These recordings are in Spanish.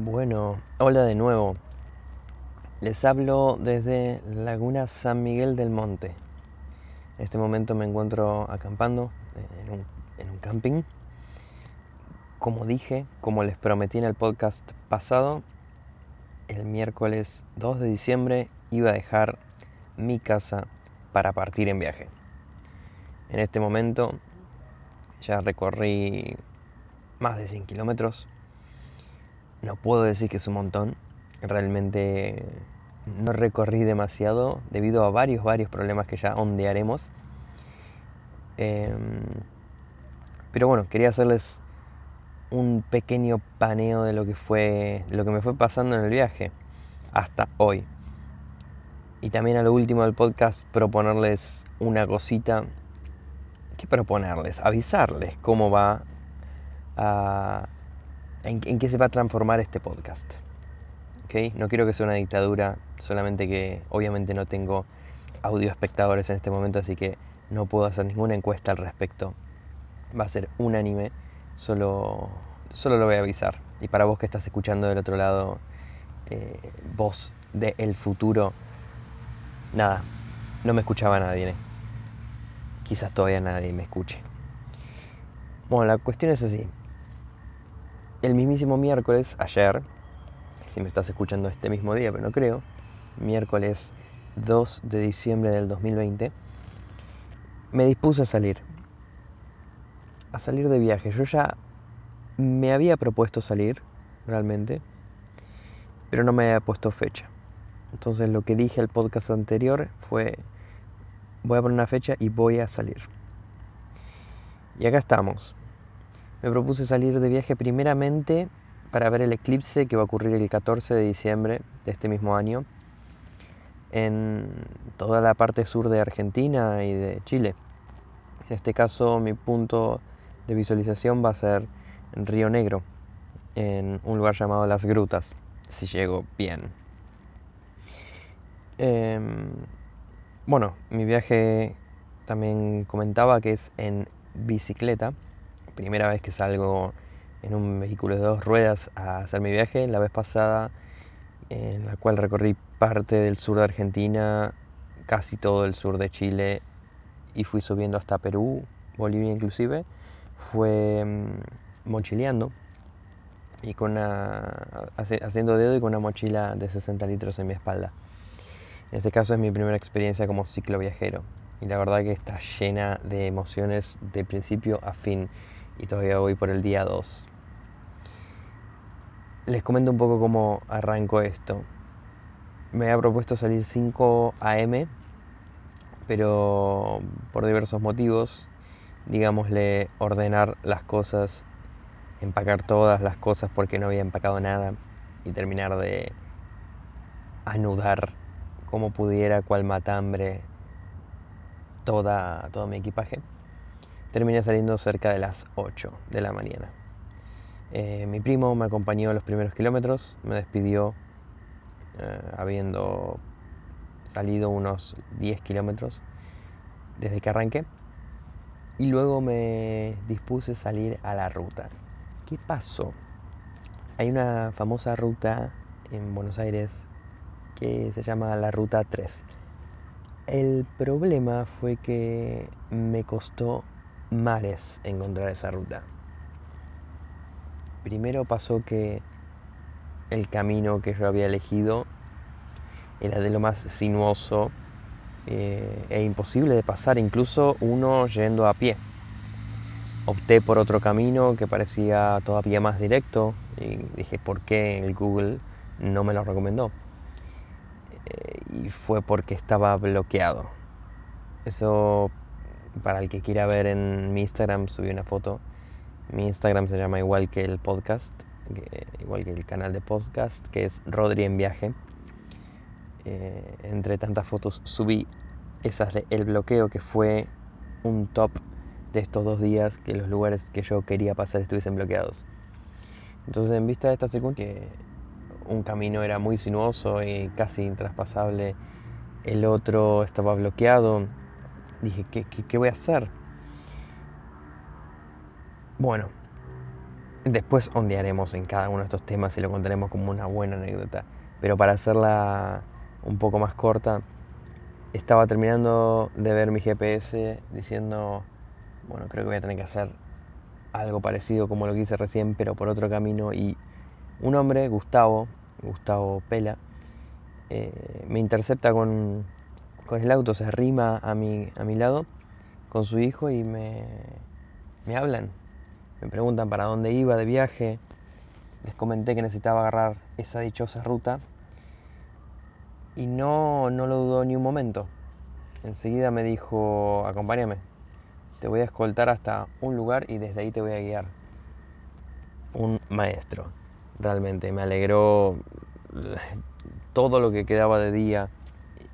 Bueno, hola de nuevo. Les hablo desde Laguna San Miguel del Monte. En este momento me encuentro acampando en un, camping. Como dije, como les prometí en el podcast pasado, el miércoles 2 de diciembre iba a dejar mi casa para partir en viaje. En este momento ya recorrí más de 100 kilómetros no puedo decir que es un montón. Realmente no recorrí demasiado debido a varios, varios problemas que ya ondearemos. Em, pero bueno, quería hacerles un pequeño paneo de lo que fue, de lo que me fue pasando en el viaje hasta hoy. Y también a lo último del podcast proponerles una cosita. ¿Qué proponerles? Avisarles cómo va a en, qué se va a transformar este podcast. ¿Okay? No quiero que sea una dictadura, solamente que obviamente no tengo audio espectadores en este momento, así que no puedo hacer ninguna encuesta al respecto. Va a ser unánime, solo, solo lo voy a avisar. Y para vos que estás escuchando del otro lado, eh, voz del futuro, nada, no me escuchaba nadie. ¿eh? Quizás todavía nadie me escuche. Bueno, la cuestión es así el mismísimo miércoles, ayer, si me estás escuchando este mismo día, pero no creo, miércoles 2 de diciembre del 2020, me dispuse a salir. A salir de viaje. Yo ya me había propuesto salir, realmente, pero no me había puesto fecha. Entonces lo que dije al podcast anterior fue, voy a poner una fecha y voy a salir. Y acá estamos me propuse salir de viaje primeramente para ver el eclipse que va a ocurrir el 14 de diciembre de este mismo año en toda la parte sur de Argentina y de Chile. En este caso mi punto de visualización va a ser en Río Negro, en un lugar llamado Las Grutas, si llego bien. Em, bueno, mi viaje también comentaba que es en bicicleta primera vez que salgo en un vehículo de dos ruedas a hacer mi viaje. La vez pasada, en la cual recorrí parte del sur de Argentina, casi todo el sur de Chile y fui subiendo hasta Perú, Bolivia inclusive, fue mm, mochileando y con haciendo dedo y con una mochila de 60 litros en mi espalda. En este caso es mi primera experiencia como cicloviajero y la verdad que está llena de emociones de principio a fin y todavía voy por el día 2. Les comento un poco cómo arranco esto. Me había propuesto salir 5 a.m., pero por diversos motivos, digámosle, ordenar las cosas, empacar todas las cosas porque no había empacado nada y terminar de anudar como pudiera, cual matambre, toda, todo mi equipaje terminé saliendo cerca de las 8 de la mañana. Eh, mi primo me acompañó los primeros kilómetros, me despidió eh, habiendo salido unos 10 kilómetros desde que arranqué y luego me dispuse a salir a la ruta. ¿Qué pasó? Hay una famosa ruta en Buenos Aires que se llama la Ruta 3. El problema fue que me costó mares encontrar esa ruta. Primero pasó que el camino que yo había elegido era de lo más sinuoso eh, e imposible de pasar, incluso uno yendo a pie. Opté por otro camino que parecía todavía más directo y dije, ¿por qué el Google no me lo recomendó? Eh, y fue porque estaba bloqueado. Eso para el que quiera ver en mi Instagram, subí una foto. Mi Instagram se llama igual que el podcast, igual que el canal de podcast, que es Rodri en viaje. Eh, entre tantas fotos subí esas de El Bloqueo, que fue un top de estos dos días que los lugares que yo quería pasar estuviesen bloqueados. Entonces, en vista de esta circunstancia, un camino era muy sinuoso y casi intraspasable, el otro estaba bloqueado, dije, ¿qué, voy a hacer? Bueno, Después ondearemos en cada uno de estos temas y lo contaremos como una buena anécdota. Pero para hacerla un poco más corta, estaba terminando de ver mi GPS diciendo, bueno, creo que voy a tener que hacer algo parecido como lo que hice recién, pero por otro camino. Y un hombre, Gustavo, Gustavo Pela, eh, me intercepta con, con, el auto, se arrima a mi, a mi lado con su hijo y me, me hablan. Me preguntan para dónde iba de viaje. Les comenté que necesitaba agarrar esa dichosa ruta. Y no, no lo dudó ni un momento. Enseguida me dijo, acompáñame. Te voy a escoltar hasta un lugar y desde ahí te voy a guiar. Un maestro. Realmente me alegró todo lo que quedaba de día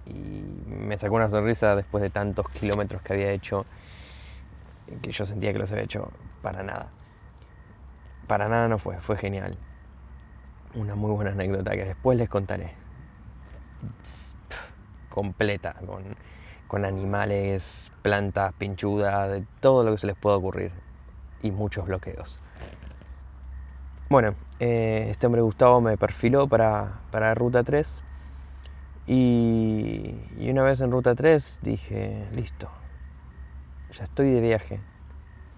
y me sacó una sonrisa después de tantos kilómetros que había hecho que yo sentía que los había hecho para nada. Para nada no fue, fue genial. Una muy buena anécdota que después les contaré. Completa, con, con animales, plantas, pinchudas, de todo lo que se les pueda ocurrir. Y muchos bloqueos. Bueno, eh, este hombre Gustavo me perfiló para, para Ruta 3. Y, una vez en Ruta 3 dije, listo, ya estoy de viaje.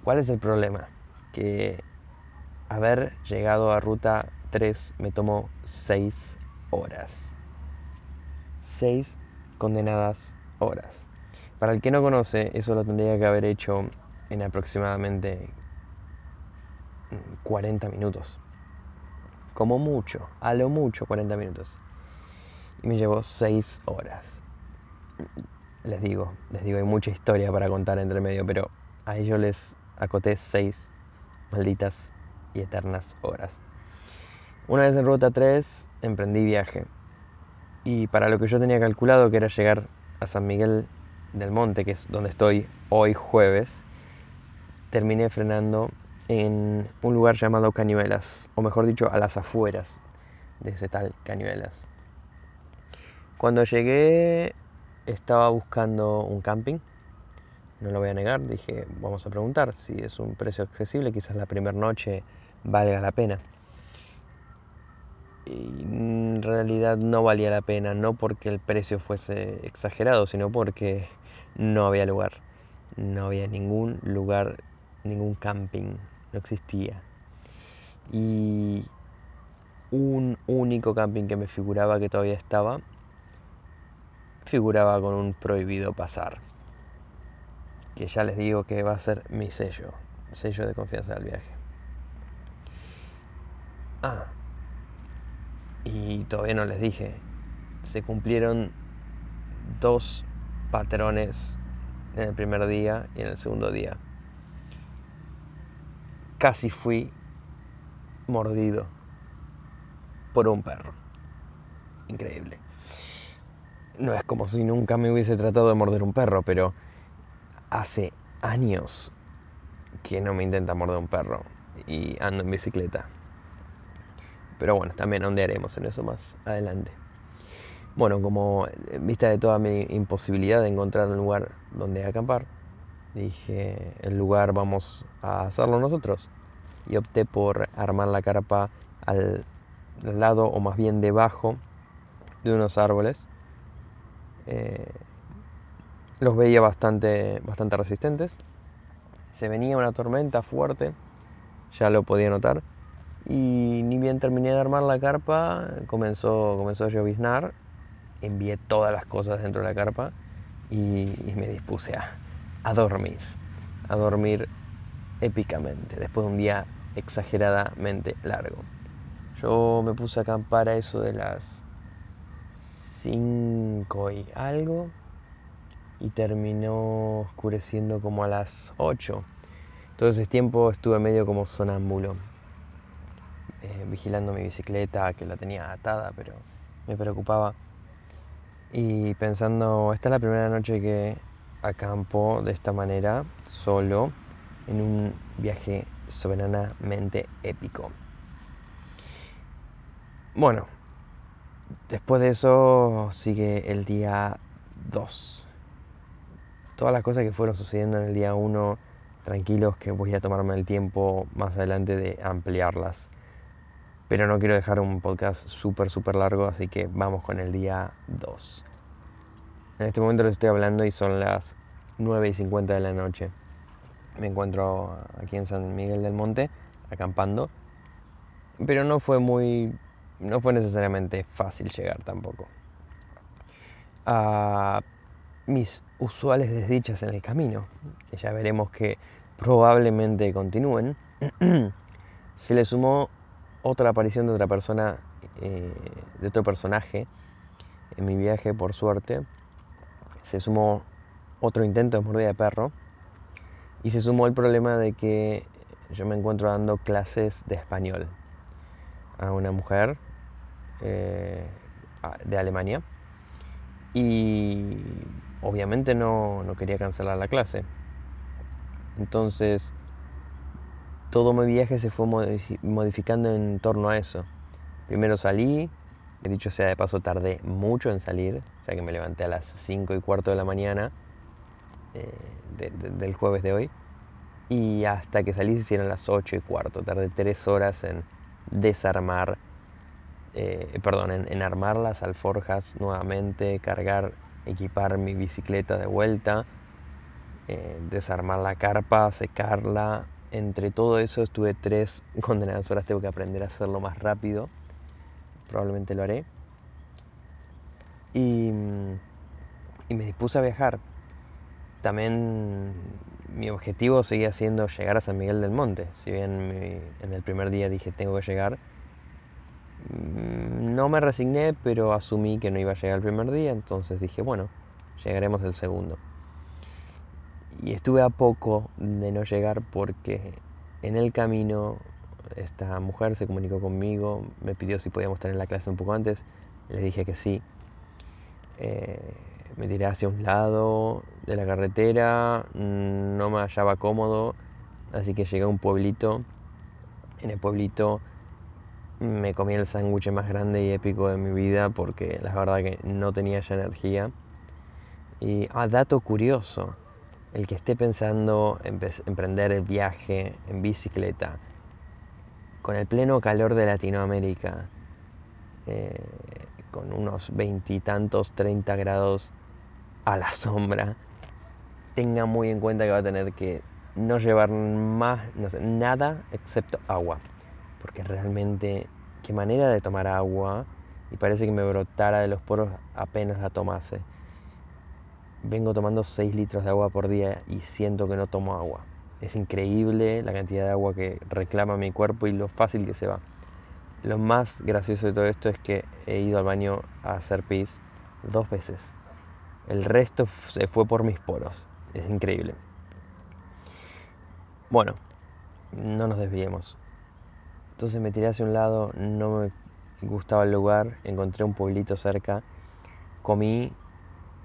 ¿Cuál es el problema? Que haber llegado a ruta 3 me tomó 6 horas. 6 condenadas horas. Para el que no conoce, eso lo tendría que haber hecho en aproximadamente 40 minutos. Como mucho, a lo mucho 40 minutos. Y me llevó 6 horas les digo, les digo, hay mucha historia para contar entre medio, pero a ellos les acoté seis malditas y eternas horas. Una vez en ruta 3 emprendí viaje y para lo que yo tenía calculado que era llegar a San Miguel del Monte, que es donde estoy hoy jueves, terminé frenando en un lugar llamado Cañuelas, o mejor dicho, a las afueras de ese tal Cañuelas. Cuando llegué estaba buscando un camping, no lo voy a negar, dije, vamos a preguntar si es un precio accesible, quizás la primera noche valga la pena. Y en realidad no valía la pena, no porque el precio fuese exagerado, sino porque no había lugar. No había ningún lugar, ningún camping, no existía. Y un único camping que me figuraba que todavía estaba figuraba con un prohibido pasar. Que ya les digo que va a ser mi sello, sello de confianza del viaje. Ah, y todavía no les dije, se cumplieron dos patrones en el primer día y en el segundo día. Casi fui mordido por un perro. Increíble no es como si nunca me hubiese tratado de morder un perro, pero hace años que no me intenta morder un perro y ando en bicicleta. Pero bueno, también ondearemos en eso más adelante. Bueno, como vista de toda mi imposibilidad de encontrar un lugar donde acampar, dije, el lugar vamos a hacerlo nosotros. Y opté por armar la carpa al lado o más bien debajo de unos árboles eh, los veía bastante, bastante resistentes. Se venía una tormenta fuerte, ya lo podía notar. Y ni bien terminé de armar la carpa, comenzó, comenzó a lloviznar. Envié todas las cosas dentro de la carpa y, me dispuse a, a dormir. A dormir épicamente, después de un día exageradamente largo. Yo me puse a acampar a eso de las 5 y algo y terminó oscureciendo como a las 8. Todo ese tiempo estuve medio como sonámbulo, eh, vigilando mi bicicleta que la tenía atada, pero me preocupaba. Y pensando, esta es la primera noche que acampo de esta manera, solo, en un viaje soberanamente épico. Bueno, Después de eso sigue el día 2. Todas las cosas que fueron sucediendo en el día 1 tranquilos que voy a tomarme el tiempo más adelante de ampliarlas. Pero no quiero dejar un podcast súper, súper largo, así que vamos con el día 2. En este momento les estoy hablando y son las 9 y 50 de la noche. Me encuentro aquí en San Miguel del Monte, acampando. Pero no fue muy. No fue necesariamente fácil llegar tampoco. A mis usuales desdichas en el camino, que ya veremos que probablemente continúen, se le sumó otra aparición de otra persona, eh, de otro personaje en mi viaje, por suerte. Se sumó otro intento de mordida de perro y se sumó el problema de que yo me encuentro dando clases de español a una mujer eh, de Alemania y obviamente no, no quería cancelar la clase. Entonces, todo mi viaje se fue modificando en torno a eso. Primero salí, dicho sea de paso, tardé mucho en salir, ya que me levanté a las 5 y cuarto de la mañana eh, del jueves de hoy. Y hasta que salí se hicieron las 8 y cuarto. Tardé 3 horas en desarmar, eh, perdón, en, armar las alforjas nuevamente, cargar, equipar mi bicicleta de vuelta, eh, desarmar la carpa, secarla. Entre todo eso estuve tres condenadas horas, tengo que aprender a hacerlo más rápido. Probablemente lo haré. Y, y me dispuse a viajar. También mi objetivo seguía siendo llegar a San Miguel del Monte. Si bien en el primer día dije tengo que llegar, mm, no me resigné, pero asumí que no iba a llegar el primer día, entonces dije, bueno, llegaremos el segundo. Y estuve a poco de no llegar porque en el camino esta mujer se comunicó conmigo, me pidió si podíamos en la clase un poco antes, le dije que sí. Eh, me tiré hacia un lado de la carretera, no me hallaba cómodo, así que llegué a un pueblito. En el pueblito me comí el sándwich más grande y épico de mi vida porque la verdad que no tenía ya energía. Y, ah, dato curioso, el que esté pensando en emprender el viaje en bicicleta, con el pleno calor de Latinoamérica, eh, con unos veintitantos, treinta grados a la sombra, tenga muy en cuenta que va a tener que no llevar más, nada excepto agua. Porque realmente, qué manera de tomar agua. Y parece que me brotara de los poros apenas la tomase vengo tomando 6 litros de agua por día y siento que no tomo agua. Es increíble la cantidad de agua que reclama mi cuerpo y lo fácil que se va. Lo más gracioso de todo esto es que he ido al baño a hacer pis dos veces. El resto se fue por mis poros. Es increíble. Bueno, no nos desviemos. Entonces me tiré hacia un lado, no me gustaba el lugar, encontré un pueblito cerca, comí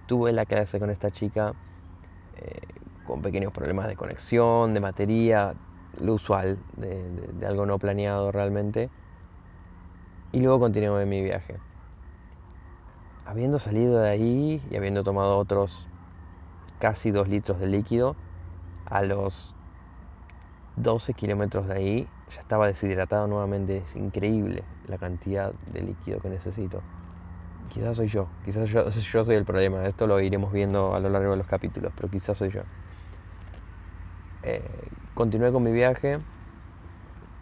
tuve la clase con esta chica eh, con pequeños problemas de conexión, de materia, lo usual, de, algo no planeado realmente. Y luego continué mi viaje. Habiendo salido de ahí y habiendo tomado otros casi dos litros de líquido, a los 12 kilómetros de ahí ya estaba deshidratado nuevamente. Es increíble la cantidad de líquido que necesito. Quizás soy yo, quizás yo, soy el problema. Esto lo iremos viendo a lo largo de los capítulos, pero quizás soy yo. Eh, continué con mi viaje.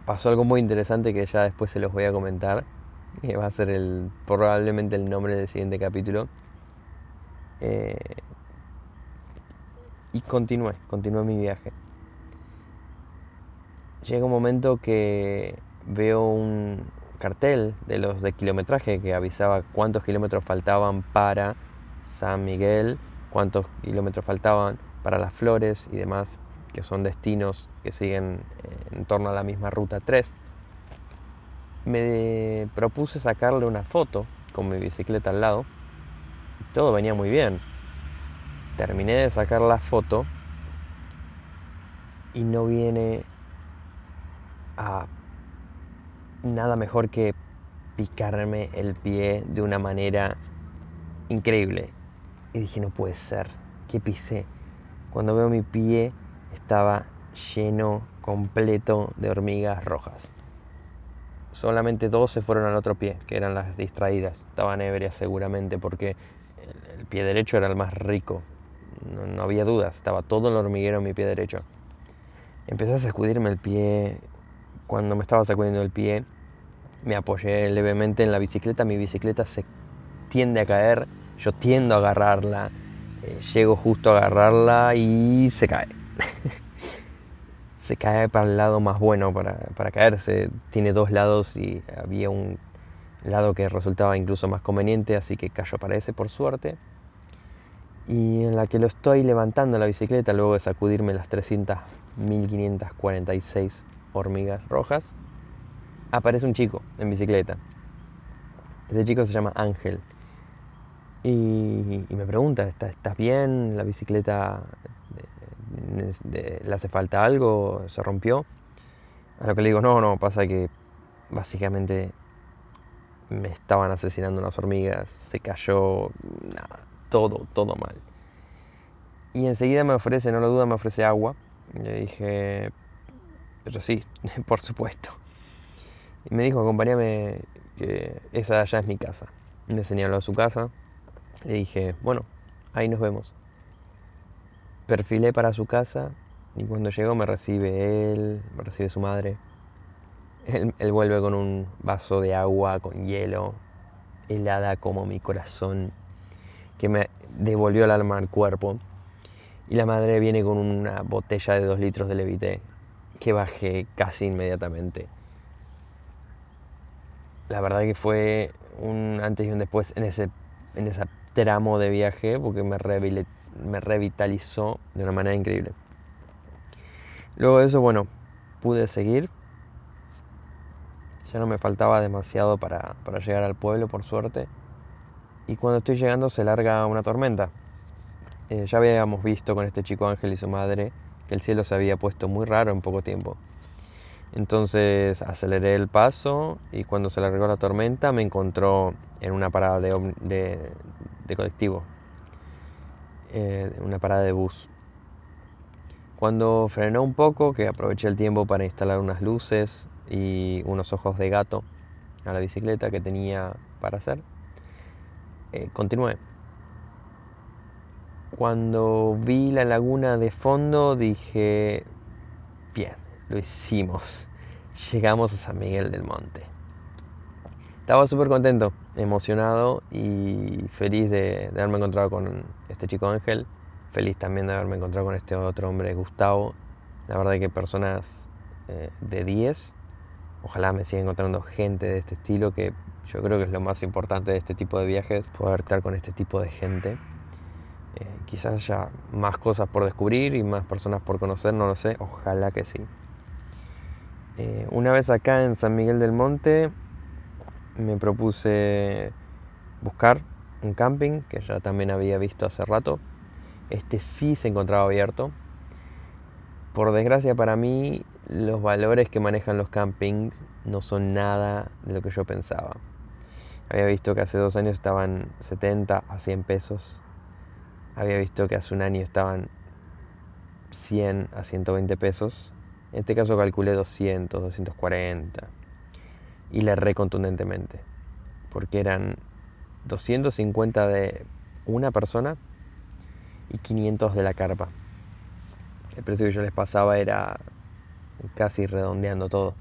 Pasó algo muy interesante que ya después se los voy a comentar. Que va a ser el, probablemente el nombre del siguiente capítulo. Eh, y continué, continué mi viaje. Llega un momento que veo un, cartel de los de kilometraje que avisaba cuántos kilómetros faltaban para San Miguel, cuántos kilómetros faltaban para las flores y demás, que son destinos que siguen eh, en torno a la misma ruta 3. Me propuse sacarle una foto con mi bicicleta al lado. Todo venía muy bien. Terminé de sacar la foto y no viene nada mejor que picarme el pie de una manera increíble. Y dije, no puede ser, ¿qué pisé? Cuando veo mi pie estaba lleno completo de hormigas rojas. Solamente dos se fueron al otro pie, que eran las distraídas. Estaban ebrias seguramente porque el, pie derecho era el más rico. No, no había dudas, estaba todo el hormiguero en mi pie derecho. Empecé a sacudirme el pie. Cuando me estaba sacudiendo el pie, me apoyé levemente en la bicicleta. Mi bicicleta se tiende a caer, yo tiendo a agarrarla. Eh, llego justo a agarrarla y se cae. se cae para el lado más bueno para, para, caerse. Tiene dos lados y había un lado que resultaba incluso más conveniente, así que cayó para ese por suerte. Y en la que lo estoy levantando la bicicleta, luego de sacudirme las 300, 1546 hormigas rojas, aparece un chico en bicicleta. Ese chico se llama Ángel. Y, me pregunta, ¿estás bien? ¿La bicicleta le hace falta algo? ¿Se rompió? A lo que le digo, no, no, pasa que básicamente me estaban asesinando unas hormigas, se cayó, nada, todo, todo mal. Y enseguida me ofrece, no lo duda, me ofrece agua. Le dije, pero sí, por supuesto. Y me dijo, acompáñame, que esa ya es mi casa. Me señaló a su casa, le dije, bueno, ahí nos vemos. Perfilé para su casa y cuando llegó me recibe él, me recibe su madre. Él, vuelve con un vaso de agua con hielo, helada como mi corazón, que me devolvió el alma al cuerpo. Y la madre viene con una botella de dos litros de levité, que bajé casi inmediatamente. La verdad que fue un antes y un después en, ese, en esa tramo de viaje porque me, me revitalizó de una manera increíble. Luego de eso, bueno, pude seguir. Ya no me faltaba demasiado para, para llegar al pueblo, por suerte. Y cuando estoy llegando se larga una tormenta. Eh, ya habíamos visto con este chico Ángel y su madre que el cielo se había puesto muy raro en poco tiempo. Entonces aceleré el paso y cuando se largó la tormenta me encontró en una parada de, colectivo, eh, una parada de bus. Cuando frenó un poco, que aproveché el tiempo para instalar unas luces y unos ojos de gato a la bicicleta que tenía para hacer, eh, continué. Cuando vi la laguna de fondo dije, bien, lo hicimos. Llegamos a San Miguel del Monte. Estaba súper contento, emocionado y feliz de, haberme encontrado con este chico Ángel. Feliz también de haberme encontrado con este otro hombre, Gustavo. La verdad que personas eh, de 10. Ojalá me siga encontrando gente de este estilo, que yo creo que es lo más importante de este tipo de viajes, poder estar con este tipo de gente. Eh, quizás haya más cosas por descubrir y más personas por conocer, no lo sé, ojalá que sí. Eh, una vez acá en San Miguel del Monte, me propuse buscar un camping que ya también había visto hace rato. Este sí se encontraba abierto. Por desgracia para mí, los valores que manejan los campings no son nada de lo que yo pensaba. Había visto que hace dos años estaban 70 a 100 pesos. Había visto que hace un año estaban 100 a 120 pesos. En este caso calculé 200, 240 y le erré contundentemente, porque eran 250 de una persona y 500 de la carpa. El precio que yo les pasaba era casi redondeando todo.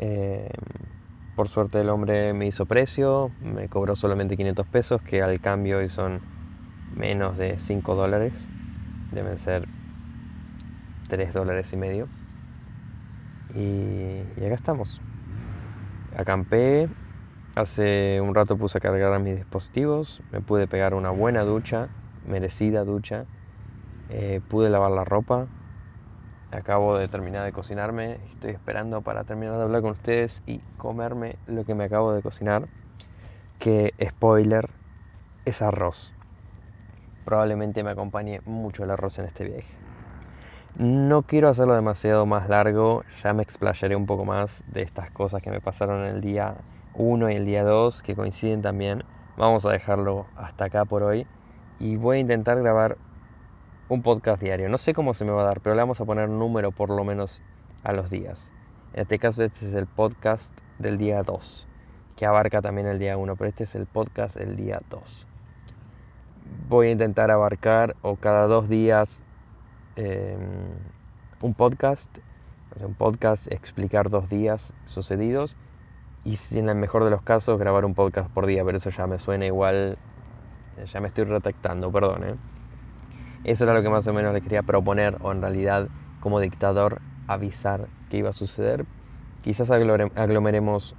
Eh, por suerte el hombre me hizo precio, me cobró solamente 500 pesos, que al cambio hoy son menos de 5 dólares, deben ser 3 dólares y medio. Y, y acá estamos. Acampé, hace un rato puse a cargar mis dispositivos, me pude pegar una buena ducha, merecida ducha, eh, pude lavar la ropa, acabo de terminar de cocinarme, estoy esperando para terminar de hablar con ustedes y comerme lo que me acabo de cocinar, que spoiler, es arroz. Probablemente me acompañe mucho el arroz en este viaje. No quiero hacerlo demasiado más largo, ya me explayaré un poco más de estas cosas que me pasaron en el día 1 y el día 2, que coinciden también. Vamos a dejarlo hasta acá por hoy y voy a intentar grabar un podcast diario. No sé cómo se me va a dar, pero le vamos a poner número por lo menos a los días. En este caso este es el podcast del día 2, que abarca también el día 1, pero este es el podcast del día 2. Voy a intentar abarcar o cada dos días em, un podcast, un podcast, explicar dos días sucedidos y en el mejor de los casos grabar un podcast por día, pero eso ya me suena igual, ya me estoy retactando, perdón. ¿eh? Eso era lo que más o menos le quería proponer, o en realidad como dictador avisar que iba a suceder. Quizás aglomeremos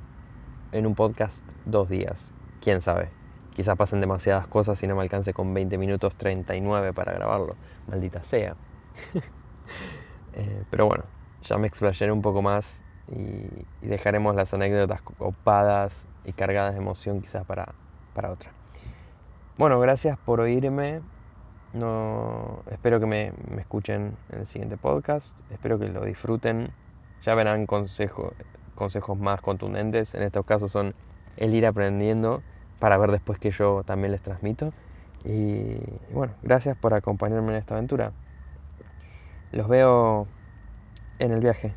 en un podcast dos días, quién sabe. Quizás pasen demasiadas cosas y no me alcance con 20 minutos 39 para grabarlo. Maldita sea. Eh, pero bueno, ya me explayaré un poco más y, dejaremos las anécdotas copadas y cargadas de emoción quizás para, para otra. Bueno, gracias por oírme. No, espero que me, escuchen en el siguiente podcast. Espero que lo disfruten. Ya verán consejos más contundentes. En estos casos son el ir aprendiendo para ver después que yo también les transmito. y bueno, gracias por acompañarme en esta aventura. Los veo en el viaje.